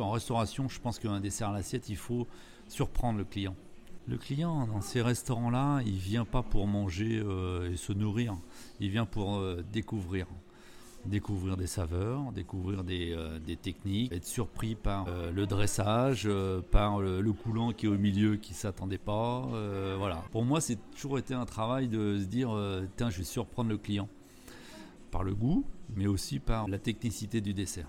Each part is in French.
En restauration, je pense qu'un dessert à l'assiette, il faut surprendre le client. Le client, dans ces restaurants-là, il vient pas pour manger euh, et se nourrir, il vient pour euh, découvrir. Découvrir des saveurs, découvrir des, euh, des techniques, être surpris par le dressage, par le, coulant qui est au milieu qui ne s'attendait pas. voilà. Pour moi, c'est toujours été un travail de se dire tiens, je vais surprendre le client. Par le goût, mais aussi par la technicité du dessert.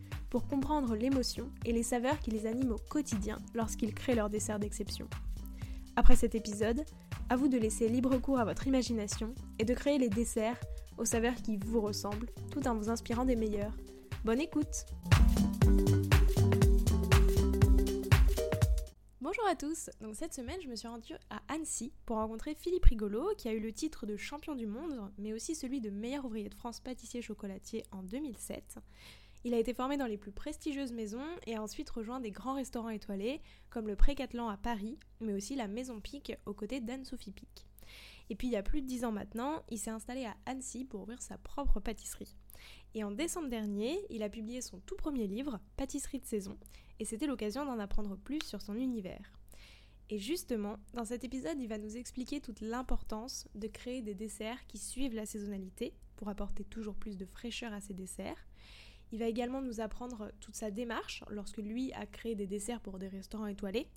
pour comprendre l'émotion et les saveurs qui les animent au quotidien lorsqu'ils créent leur dessert d'exception. Après cet épisode, à vous de laisser libre cours à votre imagination et de créer les desserts aux saveurs qui vous ressemblent, tout en vous inspirant des meilleurs. Bonne écoute Bonjour à tous, donc cette semaine je me suis rendue à Annecy pour rencontrer Philippe Rigolo qui a eu le titre de champion du monde mais aussi celui de meilleur ouvrier de France pâtissier chocolatier en 2007. Il a été formé dans les plus prestigieuses maisons et a ensuite rejoint des grands restaurants étoilés comme le Précatelan à Paris, mais aussi la Maison Pic aux côtés d'Anne-Sophie Pic. Et puis il y a plus de dix ans maintenant, il s'est installé à Annecy pour ouvrir sa propre pâtisserie. Et en décembre dernier, il a publié son tout premier livre, Pâtisserie de saison, et c'était l'occasion d'en apprendre plus sur son univers. Et justement, dans cet épisode, il va nous expliquer toute l'importance de créer des desserts qui suivent la saisonnalité pour apporter toujours plus de fraîcheur à ses desserts, il va également nous apprendre toute sa démarche lorsque lui a créé des desserts pour des restaurants étoilés,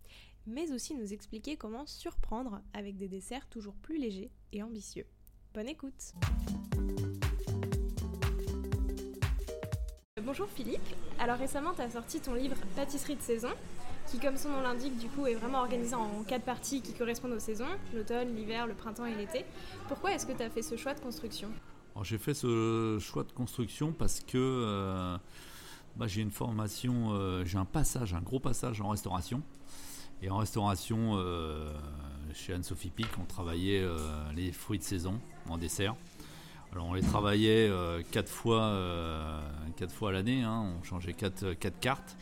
mais aussi nous expliquer comment surprendre avec des desserts toujours plus légers et ambitieux. Bonne écoute Bonjour Philippe, alors récemment tu as sorti ton livre Pâtisserie de saison, qui comme son nom l'indique du coup est vraiment organisé en quatre parties qui correspondent aux saisons, l'automne, l'hiver, le printemps et l'été. Pourquoi est-ce que tu as fait ce choix de construction? J'ai fait ce choix de construction parce que euh, bah, j'ai une formation, euh, j'ai un passage, un gros passage en restauration. Et en restauration, euh, chez Anne-Sophie Pic, on travaillait les fruits de saison en dessert. Alors on les travaillait quatre fois, quatre fois à l'année, hein. on changeait quatre cartes.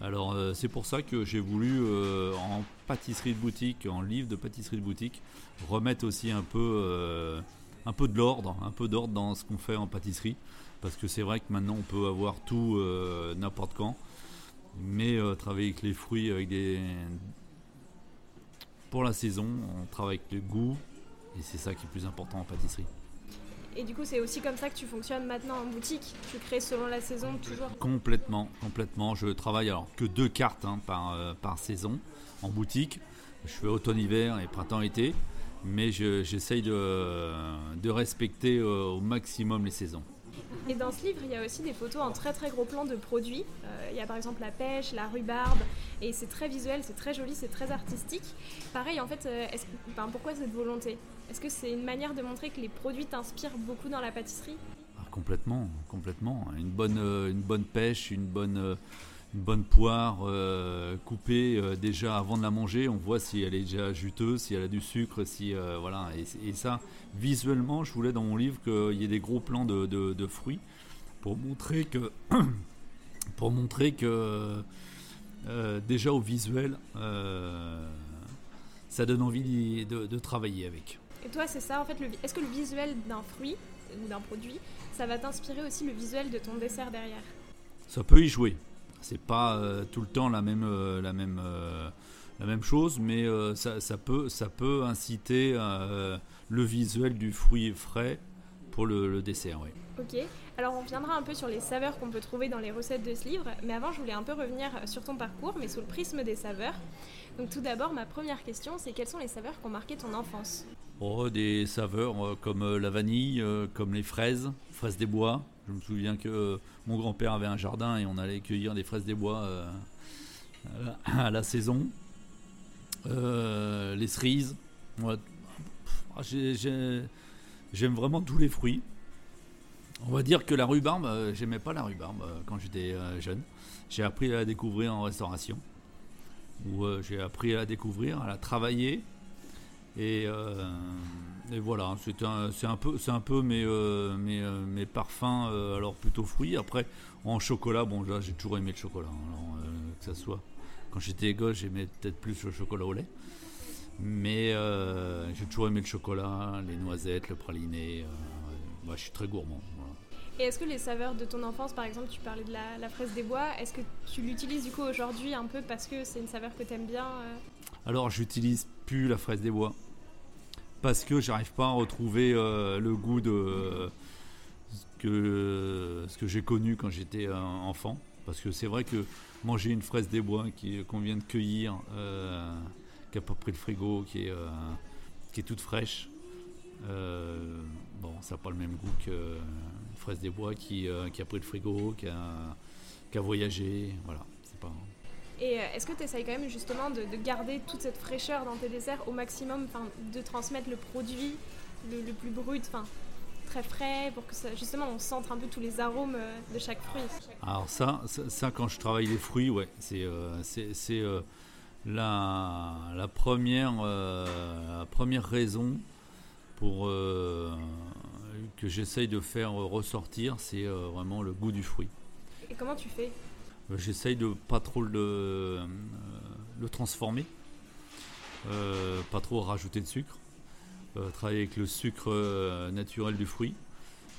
Alors c'est pour ça que j'ai voulu en pâtisserie de boutique, en livre de pâtisserie de boutique, remettre aussi un peu un peu de l'ordre, un peu d'ordre dans ce qu'on fait en pâtisserie. Parce que c'est vrai que maintenant on peut avoir tout euh, n'importe quand. Mais euh, travailler avec les fruits, avec des. Pour la saison, on travaille avec le goût. Et c'est ça qui est plus important en pâtisserie. Et du coup, c'est aussi comme ça que tu fonctionnes maintenant en boutique? Tu crées selon la saison toujours? Complètement, complètement. Je travaille alors que deux cartes hein, par, euh, par saison en boutique. Je fais automne-hiver et printemps-été mais j'essaye de, respecter euh, au maximum les saisons. Et dans ce livre, il y a aussi des photos en très très gros plan de produits. Euh, il y a par exemple la pêche, la rhubarbe, et c'est très visuel, c'est très joli, c'est très artistique. Pareil, en fait, euh, pourquoi cette volonté? Est-ce que c'est une manière de montrer que les produits t'inspirent beaucoup dans la pâtisserie? Ah, Complètement, complètement. Une bonne, une bonne pêche, une bonne une bonne poire euh, coupée euh, déjà avant de la manger, on voit si elle est déjà juteuse, si elle a du sucre, si euh, voilà. Et, ça, visuellement, je voulais dans mon livre qu'il y ait des gros plans de, fruits pour montrer que, pour montrer que déjà au visuel, ça donne envie de, travailler avec. Et toi, c'est ça en fait. Est-ce que le visuel d'un fruit ou d'un produit, ça va t'inspirer aussi le visuel de ton dessert derrière? Ça peut y jouer. C'est pas euh, tout le temps la même, euh, la même, euh, la même chose, mais ça, ça, peut, ça peut inciter le visuel du fruit frais pour le, dessert. Oui. Alors on reviendra un peu sur les saveurs qu'on peut trouver dans les recettes de ce livre, mais avant je voulais un peu revenir sur ton parcours, mais sous le prisme des saveurs. Donc tout d'abord, ma première question, c'est quelles sont les saveurs qui ont marqué ton enfance? Oh, Des saveurs comme la vanille, comme les fraises, fraises des bois, je me souviens que euh, mon grand-père avait un jardin et on allait cueillir des fraises des bois euh, à la saison. Euh, les cerises. Ah, J'aime vraiment tous les fruits. On va dire que la rhubarbe, euh, j'aimais pas la rhubarbe euh, quand j'étais euh, jeune. J'ai appris à la découvrir en restauration, où j'ai appris à la découvrir, à la travailler. Et, voilà, c'est un, peu, un peu mes, parfums, alors plutôt fruits. Après, en chocolat, bon j'ai toujours aimé le chocolat. Euh, que ça soit quand j'étais gosse, j'aimais peut-être plus le chocolat au lait. Mais j'ai toujours aimé le chocolat, les noisettes, le praliné. ouais, je suis très gourmand. Et est-ce que les saveurs de ton enfance, par exemple, tu parlais de la, fraise des bois, est-ce que tu l'utilises du coup aujourd'hui un peu parce que c'est une saveur que t'aimes bien euh Alors j'utilise plus la fraise des bois parce que j'arrive pas à retrouver euh, le goût de ce que, que j'ai connu quand j'étais euh, enfant. Parce que c'est vrai que manger une fraise des bois qu'on vient de cueillir, qui a pas pris le frigo, qui est, qui est toute fraîche, bon, ça n'a pas le même goût fraise des bois qui, euh, qui a pris le frigo, qui a, qui a voyagé. Voilà, c'est pas. Et euh, est-ce que tu essayes quand même justement de, de garder toute cette fraîcheur dans tes desserts au maximum, de transmettre le produit le, le plus brut, enfin très frais, pour que ça, justement on sente un peu tous les arômes euh, de chaque fruit? Alors ça, ça, ça, quand je travaille les fruits, ouais, c'est euh, euh, la, la première, euh, la première raison pour que j'essaye de faire ressortir, c'est euh, vraiment le goût du fruit. Et comment tu fais? Euh, J'essaye de pas trop le, euh, le transformer, euh, pas trop rajouter de sucre, euh, travailler avec le sucre euh, naturel du fruit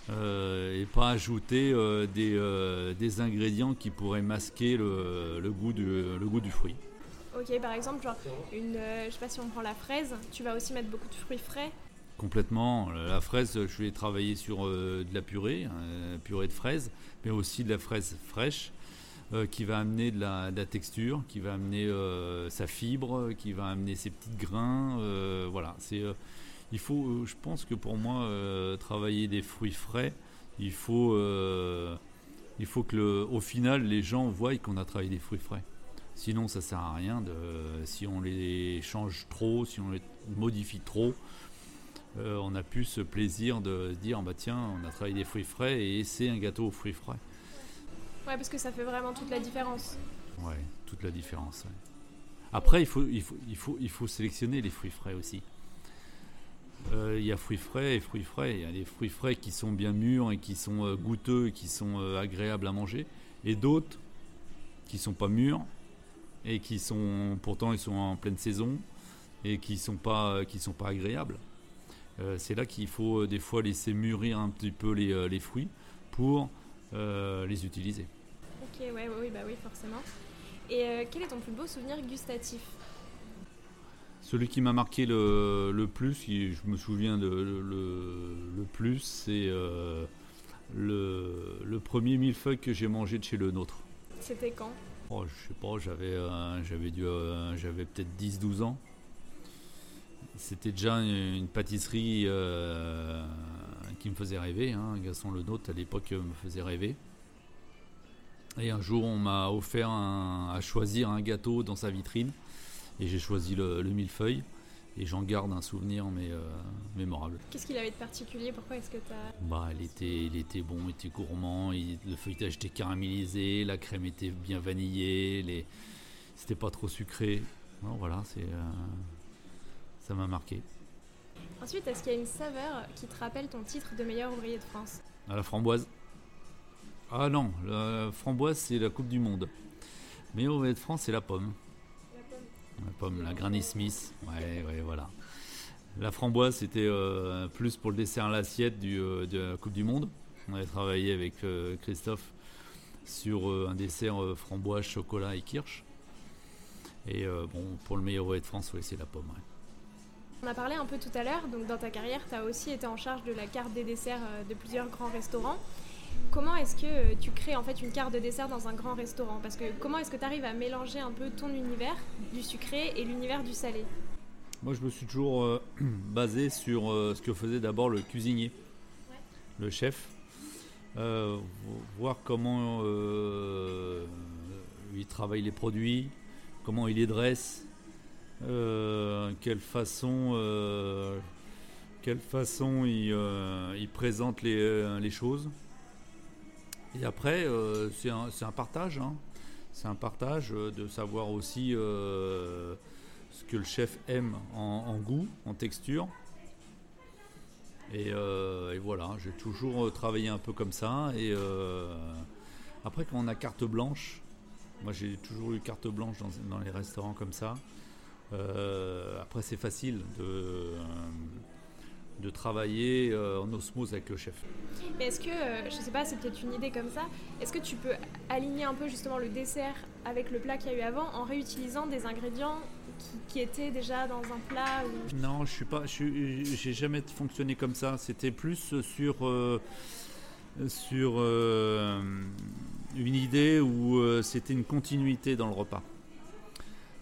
euh, et pas ajouter euh, des, euh, des ingrédients qui pourraient masquer le, le goût, du, le goût du fruit. Ok, par exemple, genre, une, euh, je sais pas si on prend la fraise, tu vas aussi mettre beaucoup de fruits frais. Complètement. La fraise, je vais travailler sur euh, de la purée, euh, purée de fraises, mais aussi de la fraise fraîche, euh, qui va amener de la, texture, qui va amener sa fibre, qui va amener ses petits grains. voilà. C'est, il faut, je pense que pour moi, travailler des fruits frais, il faut, il faut que, au final, les gens voient qu'on a travaillé des fruits frais. Sinon, ça sert à rien si on les change trop, si on les modifie trop. Euh, on a plus ce plaisir de se dire bah tiens on a travaillé des fruits frais et c'est un gâteau aux fruits frais Ouais, parce que ça fait vraiment toute la différence. ouais toute la différence ouais. après il faut, il, faut, il, faut, il faut sélectionner les fruits frais aussi Euh, il y a fruits frais et fruits frais il y a des fruits frais qui sont bien mûrs et qui sont euh, goûteux et qui sont euh, agréables à manger et d'autres qui sont pas mûrs et qui sont pourtant ils sont en pleine saison et qui sont pas qui sont pas agréables c'est là qu'il faut euh, des fois laisser mûrir un petit peu les, euh, les fruits pour euh, les utiliser. Ok, ouais, bah oui, forcément. Et euh, quel est ton plus beau souvenir gustatif? Celui qui m'a marqué le, le plus, qui je me souviens de, le, le- le plus, c'est euh, le, le premier millefeuille que j'ai mangé de chez le nôtre. C'était quand? Oh, je sais pas, j'avais euh, j'avais dû, euh, j'avais peut-être 10-12 ans. C'était déjà une, pâtisserie euh, qui me faisait rêver. Hein. Gaston Le Nôtre à l'époque me faisait rêver. Et un jour, on m'a offert un- à choisir un gâteau dans sa vitrine. Et j'ai choisi le, le millefeuille. Et j'en garde un souvenir mais, euh, mémorable. Qu'est-ce qu'il avait de particulier? Pourquoi est-ce que t'as... Bah, il était, il était bon, il était gourmand, il- le feuilletage était caramélisé, la crème était bien vanillée, les... c'était pas trop sucré. Non, voilà, c'est, euh, ça m'a marqué. Ensuite, est-ce qu'il y a une saveur qui te rappelle ton titre de meilleur ouvrier de France? À la framboise. Ah non, la framboise c'est la Coupe du Monde. Mais au de France c'est la pomme. La pomme, la Granny Smith. Ouais, ouais, voilà. La framboise c'était euh, plus pour le dessert à l'assiette du, euh, de la Coupe du Monde. On avait travaillé avec euh, Christophe sur un dessert framboise, chocolat et kirsch. Et bon, pour le meilleur ouvrier de France, ouais, c'est la pomme. ouais. On a parlé un peu tout à l'heure, donc dans ta carrière, tu as aussi été en charge de la carte des desserts euh, de plusieurs grands restaurants. Comment est-ce que euh, tu crées en fait une carte de dessert dans un grand restaurant? Parce que comment est-ce que tu arrives à mélanger un peu ton univers du sucré et l'univers du salé? Moi, je me suis toujours euh, basé sur euh, ce que faisait d'abord le cuisinier, le chef. Euh, vo- voir comment il travaille les produits, comment il les dresse, quelle façon euh, quelle façon il, il présente les, choses. Et après, c'est un, un, partage. Hein. C'est un partage de savoir aussi ce que le chef aime en, goût, en texture. Et, voilà, j'ai toujours travaillé un peu comme ça. Et après, quand on a carte blanche, moi j'ai toujours eu carte blanche dans, les restaurants comme ça. Euh, après, c'est facile de, euh, de travailler euh, en osmose avec le chef. Mais est-ce que, je sais pas, c'est peut-être une idée comme ça, est-ce que tu peux aligner un peu justement le dessert avec le plat qu'il y a eu avant en réutilisant des ingrédients qui, étaient déjà dans un plat Non, je suis pas, j'ai jamais fonctionné comme ça. C'était plus sur sur une idée où c'était une continuité dans le repas.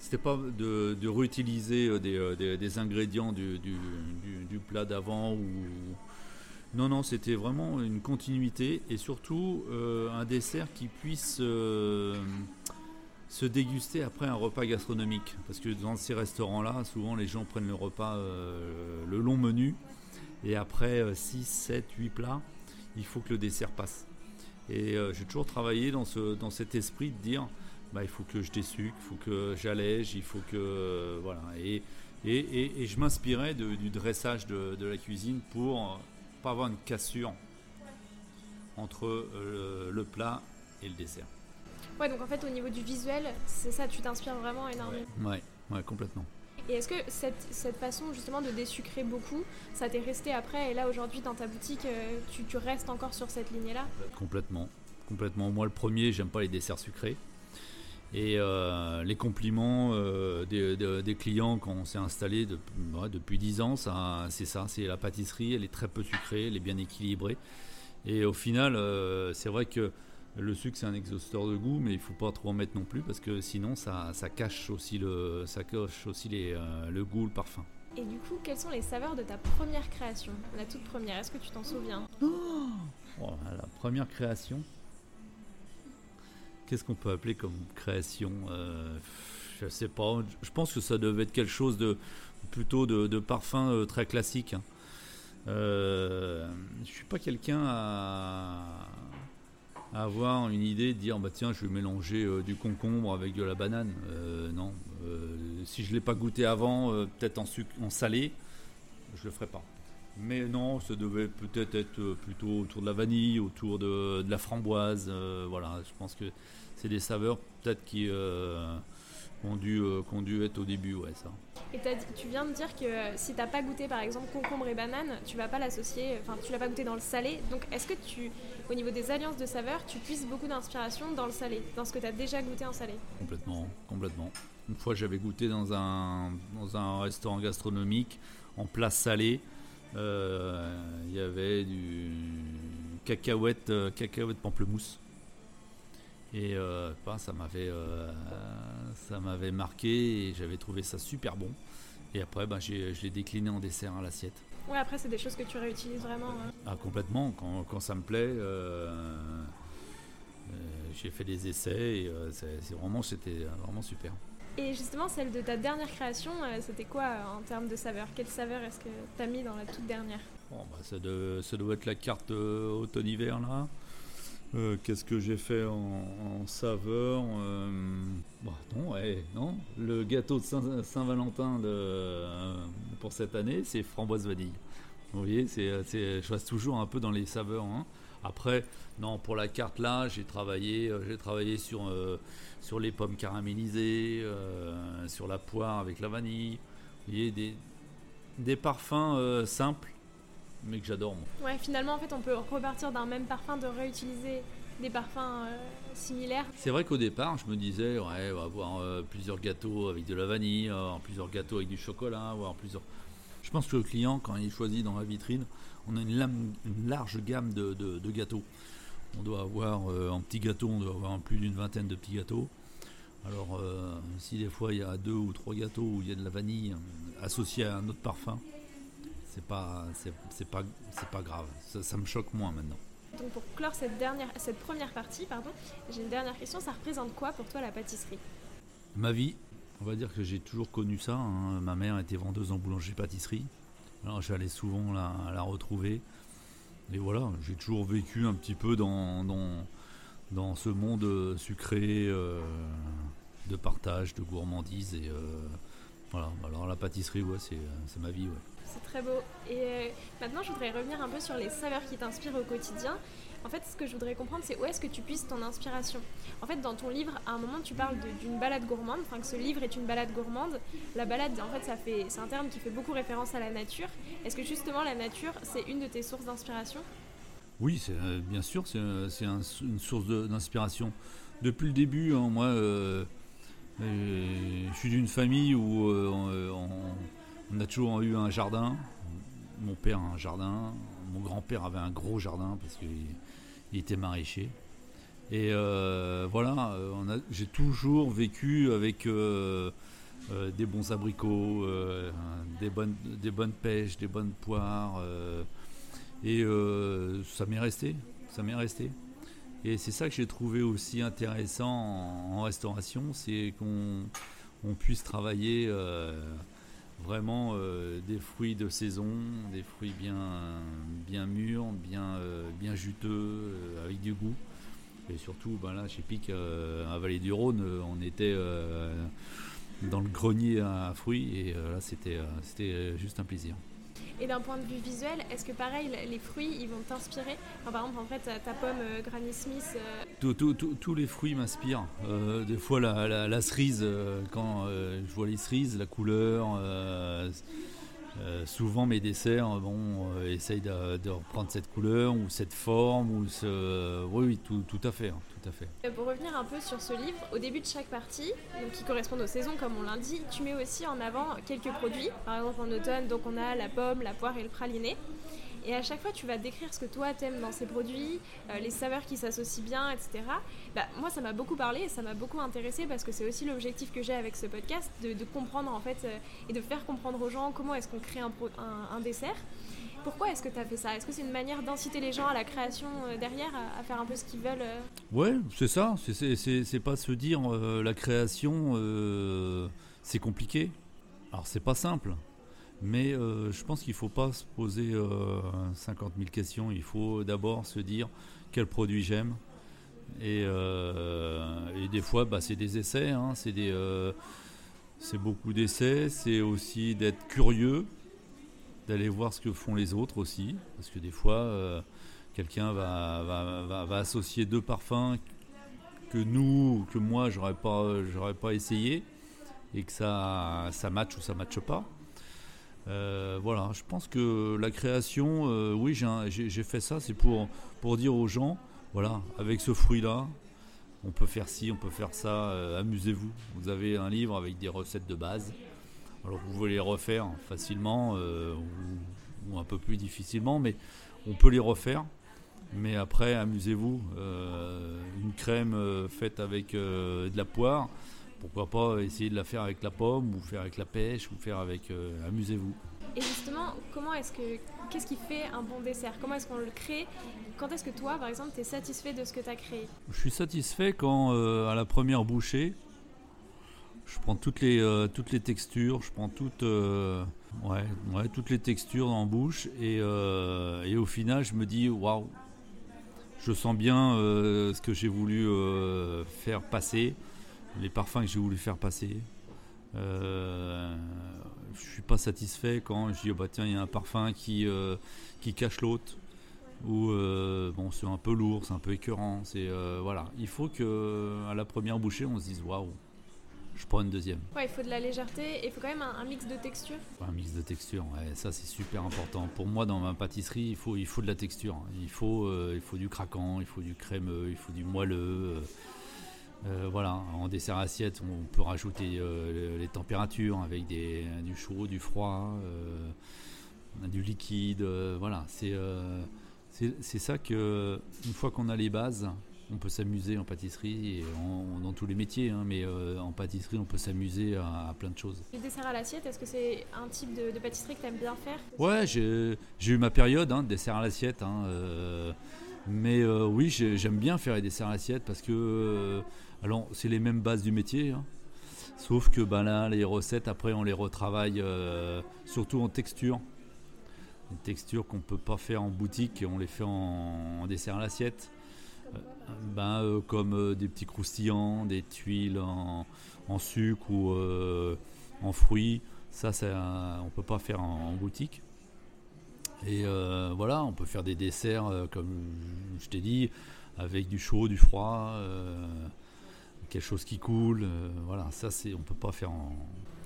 C'était pas de, réutiliser euh, euh, des, ingrédients du, plat d'avant ou non non c'était vraiment une continuité et surtout un dessert qui puisse se déguster après un repas gastronomique. Parce que dans ces restaurants là souvent les gens prennent le repas le long menu et après 6 7 8 plats il faut que le dessert passe. Et euh, j'ai toujours travaillé dans, ce, dans cet esprit de dire bah, il faut que je désucre, il faut que j'allège, il faut que. Euh, voilà. Et, et, et, je m'inspirais du dressage de, de, la cuisine pour euh, pas avoir une cassure entre le, plat et le dessert. Ouais, donc en fait, au niveau du visuel, c'est ça, tu t'inspires vraiment énormément. Ouais, ouais, complètement. Et est-ce que cette, cette, façon justement de désucrer beaucoup, ça t'est resté après Et là aujourd'hui dans ta boutique, euh, tu, tu restes encore sur cette lignée-là? Complètement. Complètement. Moi le premier, j'aime pas les desserts sucrés. Et euh, les compliments euh, des, des, clients quand on s'est installé depuis 10 ans, c'est ça, c'est la pâtisserie, elle est très peu sucrée, elle est bien équilibrée. Et au final, c'est vrai que le sucre, c'est un exhausteur de goût, mais il ne faut pas trop en mettre non plus parce que sinon, ça, cache aussi, le, ça cache aussi les, euh, le goût, le parfum. Et du coup, quelles sont les saveurs de ta première création? La toute première, est-ce que tu t'en souviens? Oh, oh La première création? Qu'est-ce qu'on peut appeler comme création euh, Je sais pas. Je pense que ça devait être quelque chose de plutôt de, parfum euh, très classique. Hein. Euh, je suis pas quelqu'un à avoir une idée de dire bah tiens je vais mélanger euh, du concombre avec de la banane euh, non si je l'ai pas goûté avant peut-être en en salé je le ferai pas mais non ça devait peut-être être plutôt autour de la vanille autour de, de la framboise voilà je pense que c'est des saveurs peut-être qui ont dû, dû être au début ouais ça et tu viens de dire que si tu n'as pas goûté par exemple concombre et banane, tu vas pas l'associer, enfin tu l'as pas goûté dans le salé. Donc est-ce que tu, au niveau des alliances de saveurs, tu puisses beaucoup d'inspiration dans le salé, dans ce que tu as déjà goûté en salé? Complètement, complètement. Une fois j'avais goûté dans un, dans un restaurant gastronomique en place salé. Euh, il y avait du cacahuète, euh, cacahuète pamplemousse. Et euh, ça m'avait euh, ça m'avait marqué et j'avais trouvé ça super bon. Et après, ben, je l'ai décliné en dessert à l'assiette. Ouais, après, c'est des choses que tu réutilises vraiment. Hein. Ah, complètement. Quand, quand, ça me plaît, euh, j'ai fait des essais et c'est vraiment, c'était vraiment super. Et justement, celle de ta dernière création, c'était quoi en termes de saveur? Quelle saveur est-ce que tu as mis dans la toute dernière? Bon, bah, ça, doit être la carte automne-hiver là. Euh, qu'est-ce que j'ai fait en, saveur euh, bah, non, non, le gâteau de Saint-Valentin euh, pour cette année, c'est framboise vanille. Vous voyez, je reste toujours un peu dans les saveurs. Hein. Après, non, pour la carte là, j'ai travaillé, j'ai travaillé sur, sur les pommes caramélisées, sur la poire avec la vanille. Vous voyez, des, des parfums simples mais que j'adore. Ouais, finalement, en fait, on peut repartir d'un même parfum, de réutiliser des parfums euh, similaires. C'est vrai qu'au départ, je me disais, ouais, on va avoir euh, plusieurs gâteaux avec de la vanille, avoir plusieurs gâteaux avec du chocolat, avoir plusieurs. Je pense que le client, quand il choisit dans la vitrine, on a une, large gamme de, gâteaux. On doit avoir, euh, en petits gâteaux, on doit avoir plus d'une vingtaine de petits gâteaux. Alors, si des fois il y a deux ou trois gâteaux où il y a de la vanille associée à un autre parfum, c'est pas, c'est, pas, c'est pas grave. Ça, me choque moins maintenant. Donc pour clore cette, dernière, cette première partie, pardon, j'ai une dernière question. Ça représente quoi pour toi la pâtisserie? Ma vie. On va dire que j'ai toujours connu ça. Hein. Ma mère était vendeuse en boulangerie-pâtisserie. Alors j'allais souvent la, retrouver. Et voilà, j'ai toujours vécu un petit peu dans, dans, dans ce monde sucré de partage, de gourmandise. Et voilà, alors la pâtisserie, ouais, c'est ma vie. Ouais. C'est très beau. Et maintenant, je voudrais revenir un peu sur les saveurs qui t'inspirent au quotidien. En fait, ce que je voudrais comprendre, c'est où est-ce que tu puisses ton inspiration. En fait, dans ton livre, à un moment, tu parles d'une balade gourmande, enfin que ce livre est une balade gourmande. La balade, en fait, ça fait, c'est un terme qui fait beaucoup référence à la nature. Est-ce que justement la nature, c'est une de tes sources d'inspiration? Oui, euh, bien sûr, c'est une source d'inspiration. Depuis le début, hein, moi, euh, euh, je suis d'une famille où on, on, a toujours eu un jardin. Mon père a un jardin, mon grand-père avait un gros jardin parce qu'il il était maraîcher. Et euh, voilà, euh, j'ai toujours vécu avec euh, des bons abricots, des, bonnes, des bonnes pêches, des bonnes poires. et ça m'est resté, ça m'est resté. Et c'est ça que j'ai trouvé aussi intéressant en, restauration, c'est qu'on puisse travailler vraiment euh, des fruits de saison, des fruits bien, bien mûrs, bien, euh, bien juteux, euh, avec du goût. Et surtout, ben là, chez Pic, à Vallée du Rhône, on était dans le grenier à fruits et là, c'était juste un plaisir. Et d'un point de vue visuel, est-ce que pareil, les fruits, ils vont t'inspirer Par exemple, en fait, ta pomme euh, Granny Smith. Euh, tous les fruits m'inspirent. Euh, des fois, la, cerise, quand je vois les cerises, la couleur, euh, souvent mes desserts bon, euh, essayent de, reprendre cette couleur ou cette forme ou ce... oui, oui tout, à fait, hein, tout à fait. Euh, pour revenir un peu sur ce livre, au début de chaque partie, qui correspondent aux saisons comme on l'a dit, tu mets aussi en avant quelques produits. Par exemple en automne, donc on a la pomme, la poire et le praliné. Et à chaque fois, tu vas décrire ce que toi t'aimes dans ces produits, euh, les saveurs qui s'associent bien, etc. Bah, moi, ça m'a beaucoup parlé et ça m'a beaucoup intéressé parce que c'est aussi l'objectif que j'ai avec ce podcast, de, comprendre en fait euh, et de faire comprendre aux gens comment est-ce qu'on crée un, dessert. Pourquoi est-ce que tu as fait ça? Est-ce que c'est une manière d'inciter les gens à la création euh, derrière, à, faire un peu ce qu'ils veulent Ouais, c'est ça. C'est pas se dire la création, c'est compliqué. Alors c'est pas simple. Mais euh, je pense qu'il ne faut pas se poser 50 euh, 000 questions. Il faut d'abord se dire quel produit j'aime. Et, euh, des fois, bah, c'est des essais. Hein. c'est beaucoup d'essais. C'est aussi d'être curieux, d'aller voir ce que font les autres aussi. Parce que des fois, quelqu'un va, associer deux parfums que nous, que moi, j'aurais pas, pas essayé. Et que ça, ça match ou ça matche pas. Euh, voilà, je pense que la création, euh, oui, j'ai fait ça, c'est pour, dire aux gens, voilà, avec ce fruit-là, on peut faire ci, on peut faire ça, euh, amusez-vous. Vous avez un livre avec des recettes de base. Alors vous pouvez les refaire facilement ou, un peu plus difficilement, mais on peut les refaire. Mais après, amusez-vous. une crème faite avec de la poire, pourquoi pas essayer de la faire avec la pomme, ou faire avec la pêche, ou faire avec. Euh, amusez-vous. Et justement, comment est-ce que. Qu'est-ce qui fait un bon dessert? Comment est-ce qu'on le crée? Quand est-ce que toi, par exemple, tu es satisfait de ce que tu as créé? Je suis satisfait quand, euh, à la première bouchée, je prends toutes les, euh, toutes les textures, je prends toutes, ouais, ouais, toutes les textures en bouche, et, et au final, je me dis waouh, je sens bien ce que j'ai voulu faire passer les parfums que j'ai voulu faire passer. Euh, je suis pas satisfait quand je dis oh bah tiens il y a un parfum qui, euh, qui cache l'autre ou euh, bon c'est un peu lourd, c'est un peu écœurant. C'est euh, voilà, il faut que à la première bouchée on se dise waouh, je prends une deuxième. Ouais, il faut de la légèreté et il faut quand même un, mix de texture. un mix de texture, ouais, ça c'est super important. Pour moi dans ma pâtisserie il faut il faut de la texture, il faut il faut du craquant, il faut du crémeux, il faut du moelleux. Euh, voilà, en dessert assiette, on peut rajouter euh, les températures avec des, du chaud, du froid, euh, du liquide. voilà, c'est ça que une fois qu'on a les bases, on peut s'amuser en pâtisserie et dans tous les métiers, hein, mais en pâtisserie, on peut s'amuser à, plein de choses. Le dessert à l'assiette, est-ce que c'est un type de, pâtisserie que tu aimes bien faire? Ouais, j'ai eu ma période hein, de dessert à l'assiette. Hein, mais oui, j'aime bien faire les desserts à l'assiette parce que alors, c'est les mêmes bases du métier, hein. sauf que ben là, les recettes, après, on les retravaille euh, surtout en texture. des textures qu'on peut pas faire en boutique on les fait en, dessert à l'assiette. ben, comme des petits croustillants, des tuiles en, sucre ou en fruits. Ça, on peut pas faire en, boutique. Et voilà, on peut faire des desserts, comme je t'ai dit, avec du chaud, du froid, quelque chose qui coule. voilà, ça, c'est, on peut pas faire en,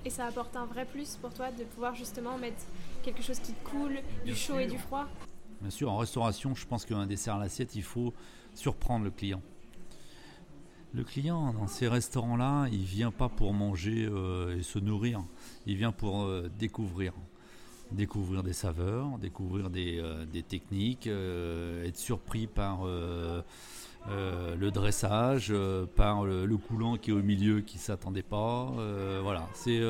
et ça apporte un vrai plus pour toi de pouvoir justement mettre quelque chose qui coule, du chaud et du froid? Bien sûr, en restauration, je pense qu'un dessert à l'assiette, il faut surprendre le client. Le client, dans ces restaurants-là, il vient pas pour manger euh, et se nourrir, il vient pour euh, découvrir. Découvrir des saveurs, découvrir des, euh, des techniques, être surpris par euh, le dressage, euh, par le, coulant qui est au milieu qui s'attendait pas. Euh, voilà, c'est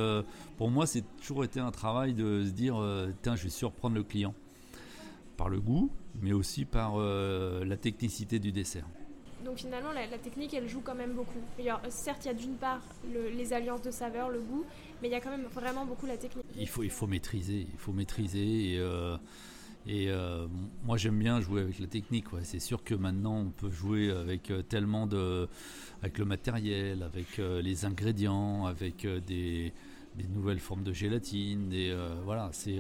pour moi c'est toujours été un travail de se dire tiens je vais surprendre le client par le goût, mais aussi par la technicité du dessert. Donc finalement, la, technique, elle joue quand même beaucoup. certes, il y a d'une part les alliances de saveurs, le goût, mais il y a quand même vraiment beaucoup la technique. Il faut, il faut maîtriser, il faut maîtriser. Et, et euh, moi j'aime bien jouer avec la technique. C'est sûr que maintenant on peut jouer avec euh, tellement de, avec le matériel, avec euh, les ingrédients, avec des, nouvelles formes de gélatine. Et voilà, c'est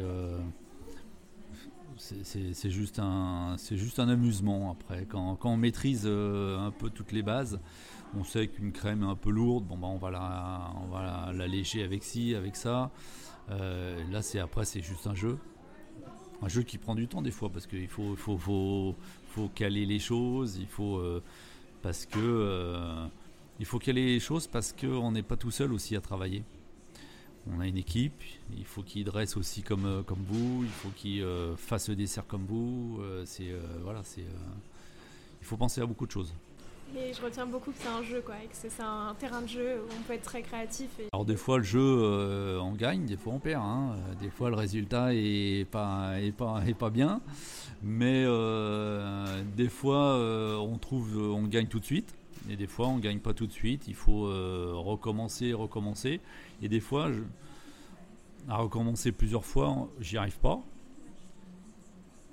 c'est juste un juste un amusement après quand, quand on maîtrise un peu toutes les bases on sait qu'une crème est un peu lourde bon bah on va la on va l'alléger avec ci avec ça là c'est après c'est juste un jeu un jeu qui prend du temps des fois parce qu'il faut, faut, faut, faut, caler les choses, il faut euh, parce que euh, il faut caler les choses parce qu'on n'est pas tout seul aussi à travailler. On a une équipe, il faut qu'ils dressent aussi comme, euh, comme vous, il faut qu'ils fassent le dessert comme vous. c'est voilà, c'est il faut penser à beaucoup de choses. Mais je retiens beaucoup que c'est un jeu, quoi, et que c'est un terrain de jeu où on peut être très créatif. Alors des fois le jeu, euh, on gagne, des fois on perd. Hein. Des fois le résultat est pas, est pas, est pas bien, mais euh, des fois euh, on trouve, on gagne tout de suite, et des fois on gagne pas tout de suite. Il faut recommencer, recommencer, et des fois, à recommencer plusieurs fois, j'y arrive pas.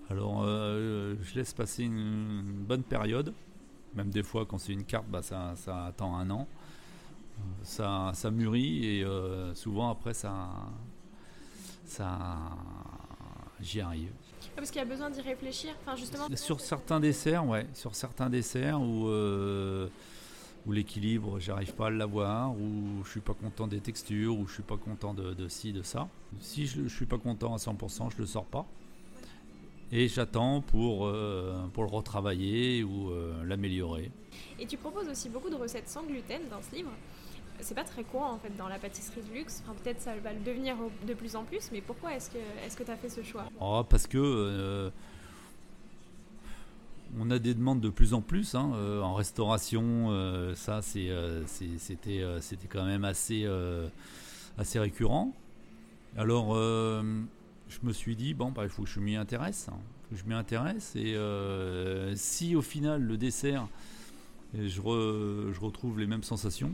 Alors je laisse passer une bonne période même des fois, quand c'est une carte, bah, ça, attend un an. Ça, ça mûrit et euh, souvent après, ça, ça, j'y arrive. Parce qu'il y a besoin d'y réfléchir. Enfin, justement. Sur certains desserts, ouais, sur certains desserts où, euh, où l'équilibre, j'arrive pas à l'avoir, où je suis pas content des textures, où je suis pas content de, de ci, de ça. Si je, je suis pas content à 100%, je le sors pas et j'attends pour, euh, pour le retravailler ou euh, l'améliorer. Et tu proposes aussi beaucoup de recettes sans gluten dans ce livre. C'est pas très courant en fait dans la pâtisserie de luxe. Enfin, peut-être ça va le devenir de plus en plus, mais pourquoi est-ce que est-ce que tu as fait ce choix? Oh, Parce que euh, on a des demandes de plus en plus hein, en restauration. ça, c'est, c'était, c'était quand même assez, assez récurrent. Alors je me suis dit, bon, bah, il faut que je m'y intéresse. Hein. je m'y intéresse. Et euh, si au final, le dessert, je, je retrouve les mêmes sensations,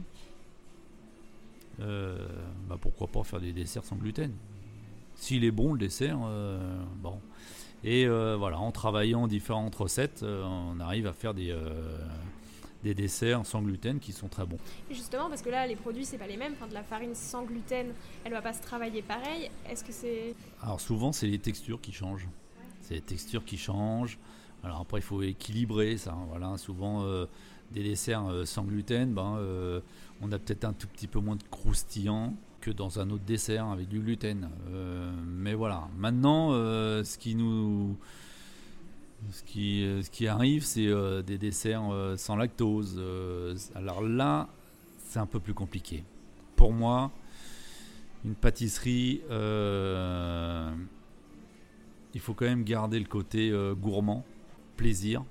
euh, bah, pourquoi pas faire des desserts sans gluten S'il est bon, le dessert, euh, bon. Et voilà, en travaillant différentes recettes, on arrive à faire des des desserts sans gluten qui sont très bons. justement, parce que là, les produits, c'est pas les mêmes. Enfin, de la farine sans gluten, elle va pas se travailler pareil. Est-ce que c'est. Alors, souvent, c'est les textures qui changent. C'est les textures qui changent. Alors, après, il faut équilibrer ça. Voilà, souvent, euh, des desserts euh, sans gluten, ben, euh, on a peut-être un tout petit peu moins de croustillant que dans un autre dessert avec du gluten. mais voilà. Maintenant, ce qui nous ce qui, euh, arrive, c'est euh, des desserts euh, sans lactose. alors là, c'est un peu plus compliqué. Pour moi, une pâtisserie, il faut quand même garder le côté gourmand, plaisir.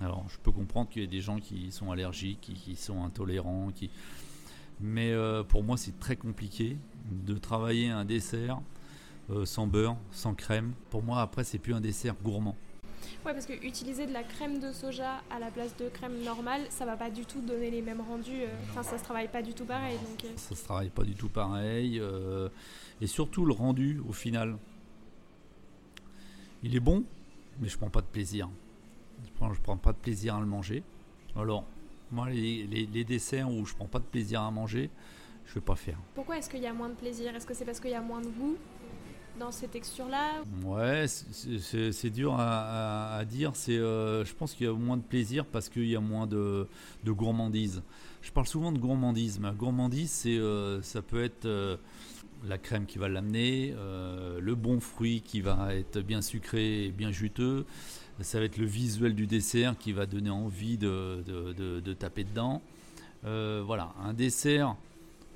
Alors, je peux comprendre qu'il y ait des gens qui sont allergiques, qui, qui sont intolérants, qui... mais pour moi, c'est très compliqué de travailler un dessert sans beurre, sans crème. Pour moi, après, c'est plus un dessert gourmand. Ouais, parce que utiliser de la crème de soja à la place de crème normale, ça va pas du tout donner les mêmes rendus. Euh, enfin, ça se travaille pas du tout pareil. Donc... Euh. Ça se travaille pas du tout pareil. Euh, et surtout le rendu au final. Il est bon, mais je prends pas de plaisir. Je prends, je prends pas de plaisir à le manger. Alors, moi, les, les desserts où je prends pas de plaisir à manger, je vais pas faire. Pourquoi est-ce qu'il y a moins de plaisir? Est-ce que c'est parce qu'il y a moins de goût? Ces textures-là Ouais, c'est dur à, dire. C'est, euh, je pense qu'il y a moins de plaisir parce qu'il y a moins de, gourmandise. Je parle souvent de gourmandise. Mais gourmandise, c'est, euh, ça peut être euh, la crème qui va l'amener, le bon fruit qui va être bien sucré et bien juteux. Ça va être le visuel du dessert qui va donner envie de taper dedans. voilà, un dessert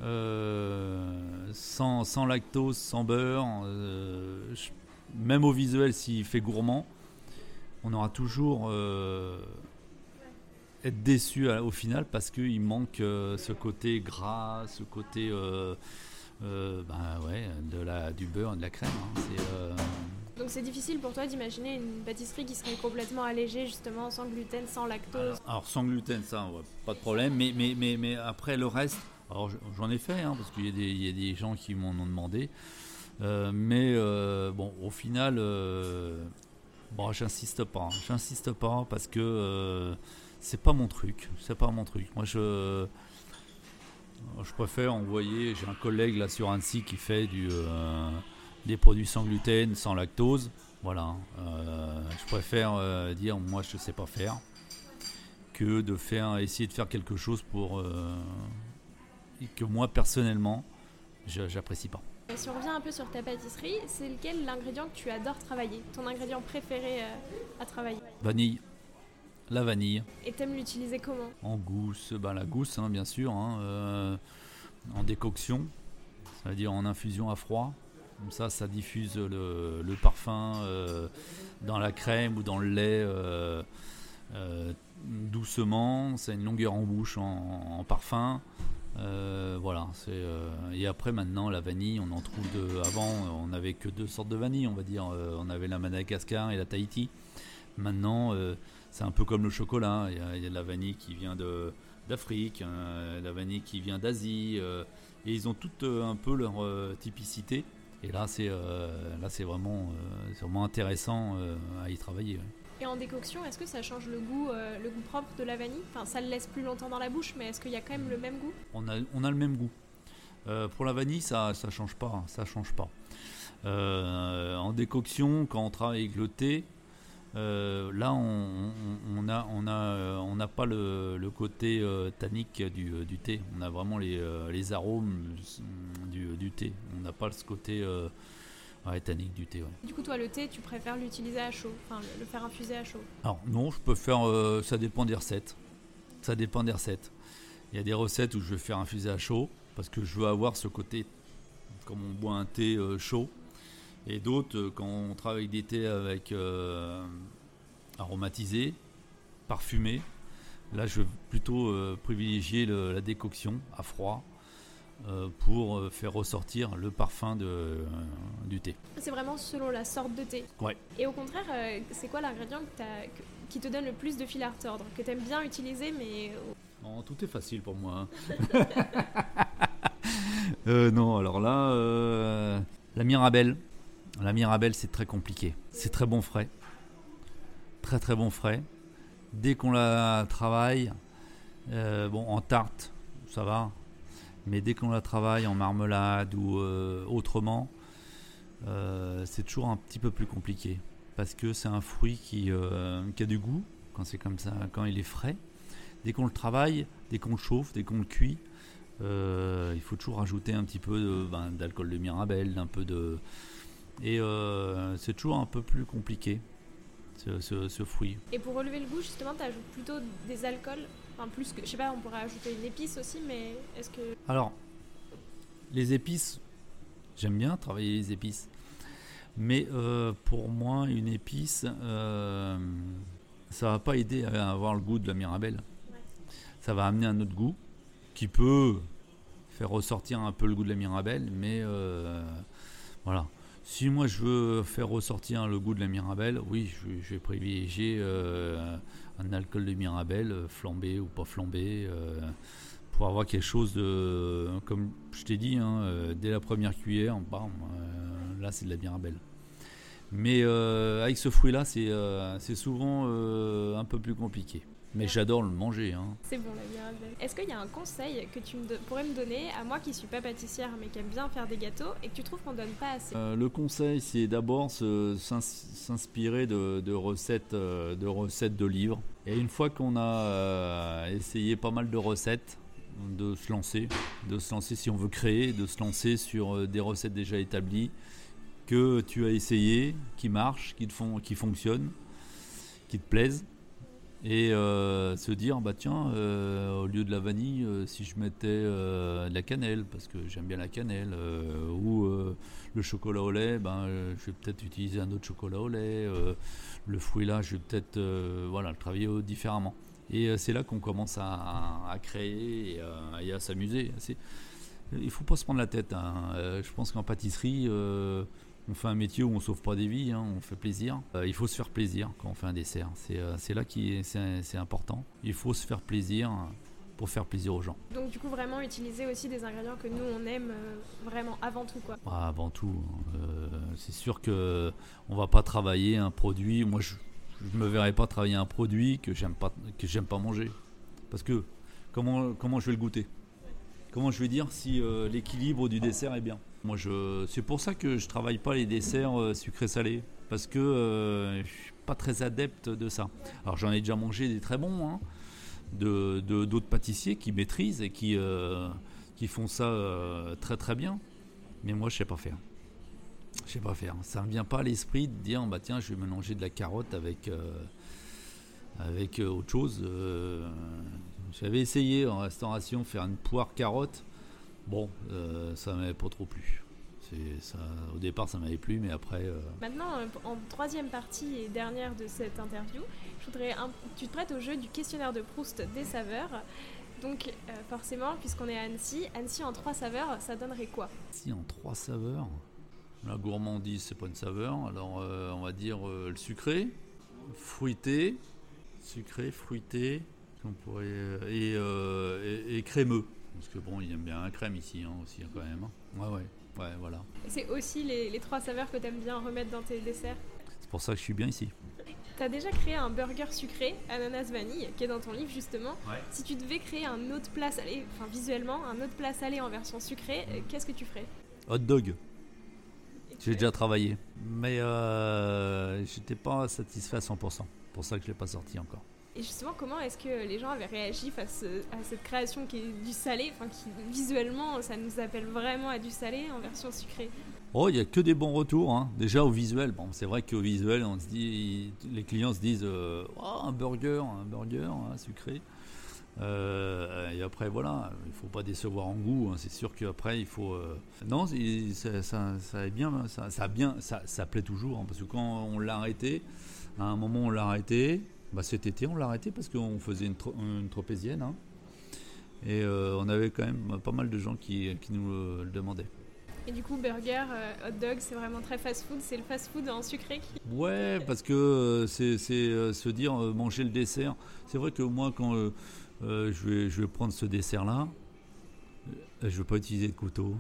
euh, sans, sans, lactose, sans beurre, euh, même au visuel s'il fait gourmand, on aura toujours euh, être déçu au final parce qu'il manque ce côté gras, ce côté ben ouais, de la, du beurre et de la crème. Hein. donc c'est difficile pour toi d'imaginer une pâtisserie qui serait complètement allégée justement sans gluten, sans lactose. Alors, sans gluten, ça, pas de problème. Mais, mais, mais, mais après le reste, alors j'en ai fait, hein, parce qu'il y, a des gens qui m'en ont demandé. Euh, mais euh, bon, au final, euh, bon, j'insiste pas. Hein. J'insiste pas parce que c'est pas mon truc. C'est pas mon truc. Moi, je, je préfère envoyer. J'ai un collègue là sur Annecy qui fait du, des produits sans gluten, sans lactose. Voilà. je préfère dire, moi, je sais pas faire que de faire essayer de faire quelque chose pour que moi personnellement j'apprécie pas. si on revient un peu sur ta pâtisserie, c'est lequel l'ingrédient que tu adores travailler Ton ingrédient préféré euh, à travailler? Vanille. La vanille. Et t'aimes l'utiliser comment? En gousse, ben la gousse hein, bien sûr, hein, euh, en décoction, c'est-à-dire en infusion à froid. Comme ça, ça diffuse le, parfum euh, dans la crème ou dans le lait doucement. Ça a une longueur en bouche en parfum. Euh, voilà, c'est euh, et après maintenant la vanille, on en trouve de. Avant, on n'avait que deux sortes de vanille, on va dire. Euh, on avait la Madagascar et la Tahiti. Maintenant, c'est un peu comme le chocolat. Il y, a, de la vanille qui vient d'Afrique, hein, la vanille qui vient d'Asie, et ils ont toutes un peu leur typicité. Et là, c'est là, c'est vraiment, vraiment intéressant à y travailler. En décoction, est-ce que ça change le goût, euh, le goût propre de la vanille? Enfin, ça le laisse plus longtemps dans la bouche, mais est-ce qu'il y a quand même le même goût? On a, on a le même goût. Euh, pour la vanille, ça ne change pas. Hein, ça change pas. Euh, en décoction, quand on travaille avec le thé, là, on n'a on a, on a pas le, côté tannique du, du, thé. On a vraiment les, les arômes du, du, thé. On n'a pas ce côté Ouais, tannique du thé, ouais. Du coup, toi, le thé, tu préfères l'utiliser à chaud, enfin le faire infuser à chaud Alors, non, je peux faire. Euh, ça dépend des recettes. Ça dépend des recettes. Il y a des recettes où je vais faire infuser à chaud parce que je veux avoir ce côté, comme on boit un thé euh, chaud. Et d'autres, euh, quand on travaille des thés avec aromatisé, parfumé, là, je vais plutôt privilégier la décoction à froid pour euh, faire ressortir le parfum de, euh, du thé. C'est vraiment selon la sorte de thé. Ouais. Et au contraire, c'est quoi l'ingrédient qui te donne le plus de fil à retordre, que tu aimes bien utiliser, mais... Oh, tout est facile pour moi. Hein. non, alors là, la Mirabelle. La Mirabelle, c'est très compliqué. C'est très bon frais. Très très bon frais. Dès qu'on la travaille, bon, en tarte, ça va, mais dès qu'on la travaille en marmelade ou euh, autrement, euh, c'est toujours un petit peu plus compliqué. Parce que c'est un fruit qui, euh, qui, a du goût quand c'est comme ça, quand il est frais. Dès qu'on le travaille, dès qu'on le chauffe, dès qu'on le cuit, il faut toujours rajouter un petit peu ben, d'alcool de, mirabelle, d'un peu de. Et c'est toujours un peu plus compliqué. Ce, ce, fruit. Et pour relever le goût, justement, tu ajoutes plutôt des alcools Enfin, plus que, je sais pas, on pourrait ajouter une épice aussi, mais est-ce que. Alors, les épices, j'aime bien travailler les épices. Mais euh, pour moi, une épice, euh, ça va pas aider à avoir le goût de la mirabelle. Ça va amener un autre goût qui peut faire ressortir un peu le goût de la mirabelle, mais euh, voilà. Si moi je veux faire ressortir le goût de la mirabelle, oui, je, vais privilégier un alcool de Mirabelle, euh, flambé ou pas flambé, euh, pour avoir quelque chose de, comme je t'ai dit, hein, euh, dès la première cuillère, là c'est de la Mirabelle. Mais euh, avec ce fruit-là, c'est euh, souvent euh, un peu plus compliqué. Mais j'adore le manger. hein. C'est bon la mirabelle. Est-ce qu'il y a un conseil que tu me pourrais me donner à moi qui suis pas pâtissière mais qui aime bien faire des gâteaux et que tu trouves qu'on donne pas assez? Euh, le conseil, c'est d'abord s'inspirer de, de recettes, euh, de recettes de livres. Et une fois qu'on a euh, essayé pas mal de recettes, de se lancer, de se lancer si on veut créer, de se lancer sur des recettes déjà établies que tu as essayé, qui marchent, qui te font, qui fonctionnent, qui te plaisent. Et euh, se dire, bah tiens, euh, au lieu de la vanille, euh, si je mettais de la cannelle, parce que j'aime bien la cannelle, ou le chocolat au lait, ben, je vais peut-être utiliser un autre chocolat au lait. le fruit là, je vais peut-être voilà, le travailler différemment. Et c'est là qu'on commence à, créer et, à- s'amuser. Il faut pas se prendre la tête. hein. Je pense qu'en pâtisserie, on fait un métier où on sauve pas des vies, hein, on fait plaisir. Euh, il faut se faire plaisir quand on fait un dessert. C'est euh, là qui est- c'est important. Il faut se faire plaisir pour faire plaisir aux gens. Donc du coup vraiment utiliser aussi des ingrédients que nous on aime euh, vraiment avant tout quoi. Ah, avant tout, euh, c'est sûr que on va pas travailler un produit. Moi, je, je me verrais pas travailler un produit que j'aime pas que j'aime pas manger, parce que comment comment je vais le goûter? Comment je vais dire si euh, l'équilibre du dessert est bien? Moi, je c'est pour ça que je travaille pas les desserts euh, sucrés-salés, parce que euh, je suis pas très adepte de ça. Alors j'en ai déjà mangé des très bons, hein, de d'autres pâtissiers qui maîtrisent et qui euh, qui font ça euh, très très bien. Mais moi, je sais pas faire. Je sais pas faire. Ça ne me vient pas à l'esprit de dire bah tiens, je vais mélanger de la carotte avec avec autre chose. J'avais essayé en restauration faire une poire carotte. Bon, euh, ça m'avait pas trop plu. Ça. Au départ, ça m'avait plu, mais après. euh, Maintenant euh, en troisième partie et dernière de cette interview, je voudrais un- tu te prêtes au jeu du questionnaire de Proust des saveurs. Donc euh, forcément puisqu'on est à Annecy, Annecy en trois saveurs, ça donnerait quoi? Si en trois saveurs, la gourmandise c'est pas une saveur, alors euh, on va dire le sucré, fruité, sucré, fruité, qu'on pourrait, et, et- et crémeux. Parce que bon, il aime bien la crème ici hein, aussi quand même. hein. Ouais ouais, ouais voilà. C'est aussi les, les trois saveurs que tu aimes bien remettre dans tes desserts? C'est pour ça que je suis bien ici. T'as déjà créé un burger sucré, ananas vanille, qui est dans ton livre justement. Ouais. Si tu devais créer un autre plat salé, enfin visuellement, un autre plat salé en version sucrée, euh, qu'est-ce que tu ferais? Hot dog, j'ai déjà travaillé, mais euh, j'étais pas satisfait à 100%. Pour ça que je l'ai pas sorti encore. Et justement, comment est-ce que les gens avaient réagi face euh, à cette création qui est du salé, enfin qui visuellement, ça nous appelle vraiment à du salé en version sucrée? Oh, il y a que des bons retours. hein. Déjà au visuel. Bon, c'est vrai qu'au visuel, on se dit, les clients se disent, euh, Oh, un burger, un burger hein, sucré. Euh, et après, voilà, il faut pas décevoir en goût. hein. C'est sûr qu'après, il faut. Non, ça, ça, est bien, ça, ça bien, ça, ça plaît toujours. parce que quand on l'a arrêté, à un moment, on l'a arrêté. Bah, cet été, on l'a arrêté parce qu'on faisait une, tro- une tropézienne. hein. Et euh, on avait quand même pas mal de gens qui, qui nous le- le demandaient. Et du coup, burger, euh, hot dog, c'est vraiment très fast-food, c'est le fast-food en sucré qui... Ouais, parce que euh, c'est se dire manger le dessert. C'est vrai que moi, quand je, vais, je vais prendre ce dessert-là, je vais pas utiliser de couteau,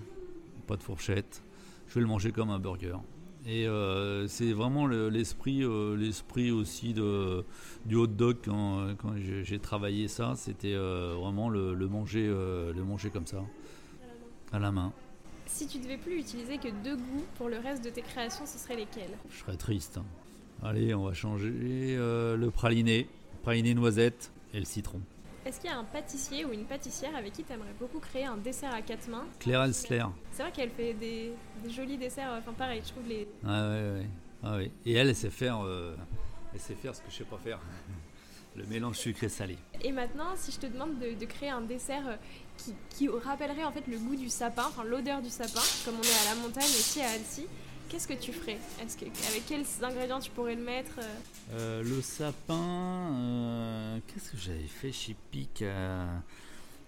pas de fourchette. Je vais le manger comme un burger. Et euh, c'est vraiment l'esprit, euh, l'esprit aussi de, du hot dog quand, quand j'ai travaillé ça. C'était euh, vraiment le, le manger, le manger comme ça, à la main. Si tu devais plus utiliser que deux goûts pour le reste de tes créations, ce seraient lesquels? Je serais triste. hein. Allez, on va changer le praliné, praliné noisette et le citron. Est-ce qu'il y a un pâtissier ou une pâtissière avec qui tu aimerais beaucoup créer un dessert à quatre mains Claire Elsler. C'est vrai qu'elle fait des, des jolis desserts, enfin pareil, je trouve les... Ah ouais, ouais. Ah ouais. Et elle, elle sait faire, euh, elle sait faire ce que je sais pas faire. Le mélange sucré-salé. Et maintenant, si je te demande de, de créer un dessert euh, qui, qui rappellerait en fait le goût du sapin, enfin l'odeur du sapin, comme on est à la montagne aussi à Annecy, qu'est-ce que tu ferais Avec quels ingrédients tu pourrais le mettre euh Euh, le sapin, euh, qu'est-ce que j'avais fait chez Pic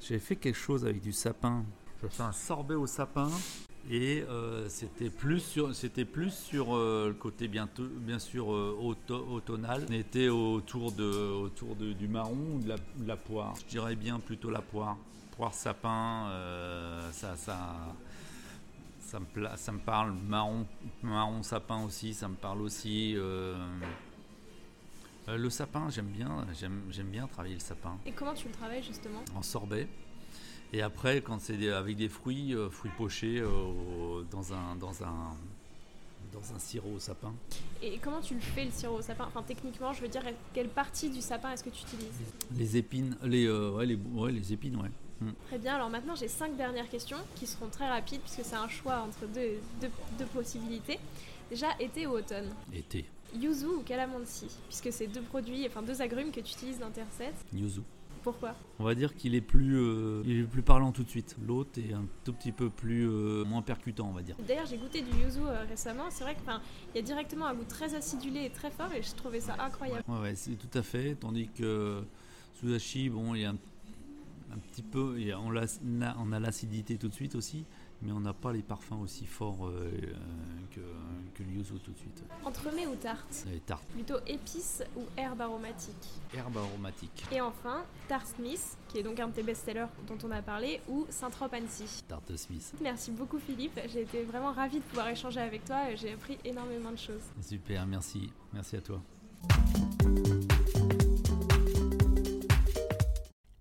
J'avais fait quelque chose avec du sapin. J'ai fait un sorbet au sapin et c'était plus sur, c'était plus sur le côté bien, bien sûr auto- automnal. On était autour, de, autour de- du marron ou de la, poire. Je dirais bien plutôt la poire. Poire sapin, ça, Ça me, pla- ça me parle. Marron, marron sapin aussi, ça me parle aussi. euh, euh, le sapin, j'aime bien, j'aime, bien travailler le sapin Et comment tu le travailles justement? En sorbet. Et après, quand c'est avec des fruits, euh, fruits pochés dans, un, dans, un, dans un sirop au sapin. Et comment tu le fais le sirop au sapin? Enfin techniquement, je veux dire, quelle partie du sapin est-ce que tu utilises? Les épines, les, ouais, les, ouais, les épines, ouais. Très bien, alors maintenant j'ai cinq dernières questions qui seront très rapides puisque c'est un choix entre deux, deux, deux possibilités. Déjà, été ou automne Été, Yuzu ou calamansi Puisque c'est deux produits, enfin deux agrumes que tu utilises dans tes recettes. yuzu. Pourquoi On va dire qu'il est plus, euh, il est plus parlant tout de suite. L'autre est un tout petit peu plus euh, moins percutant, on va dire. D'ailleurs, j'ai goûté du yuzu euh, récemment. C'est vrai qu'il y a directement un goût très acidulé et très fort et je trouvais ça incroyable. Ouais, ouais, c'est tout à fait. Tandis que Sudashi, bon, il y a un, un petit peu, y a- on, on a l'acidité tout de suite aussi, mais on n'a pas les parfums aussi forts euh, euh, que, que le yuzu tout de suite. Entremets ou tarte Les tartes, Plutôt épices ou herbes aromatiques herbes aromatiques, Et enfin, Tarte Smith, qui est donc un de tes best-sellers dont on a parlé, ou Saint-Tropez-Annecy. tarte de Smith. Merci beaucoup Philippe, j'ai été vraiment ravie de pouvoir échanger avec toi j'ai appris énormément de choses. Super, merci, merci à toi.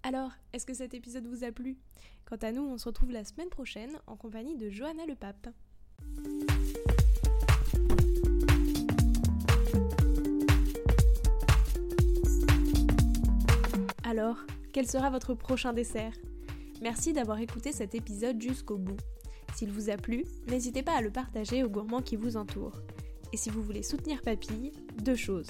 Alors, est-ce que cet épisode vous a plu? Quant à nous, on se retrouve la semaine prochaine en compagnie de Johanna Le Pape. Alors, quel sera votre prochain dessert? Merci d'avoir écouté cet épisode jusqu'au bout. S'il vous a plu, n'hésitez pas à le partager aux gourmands qui vous entourent. Et si vous voulez soutenir Papille, deux choses.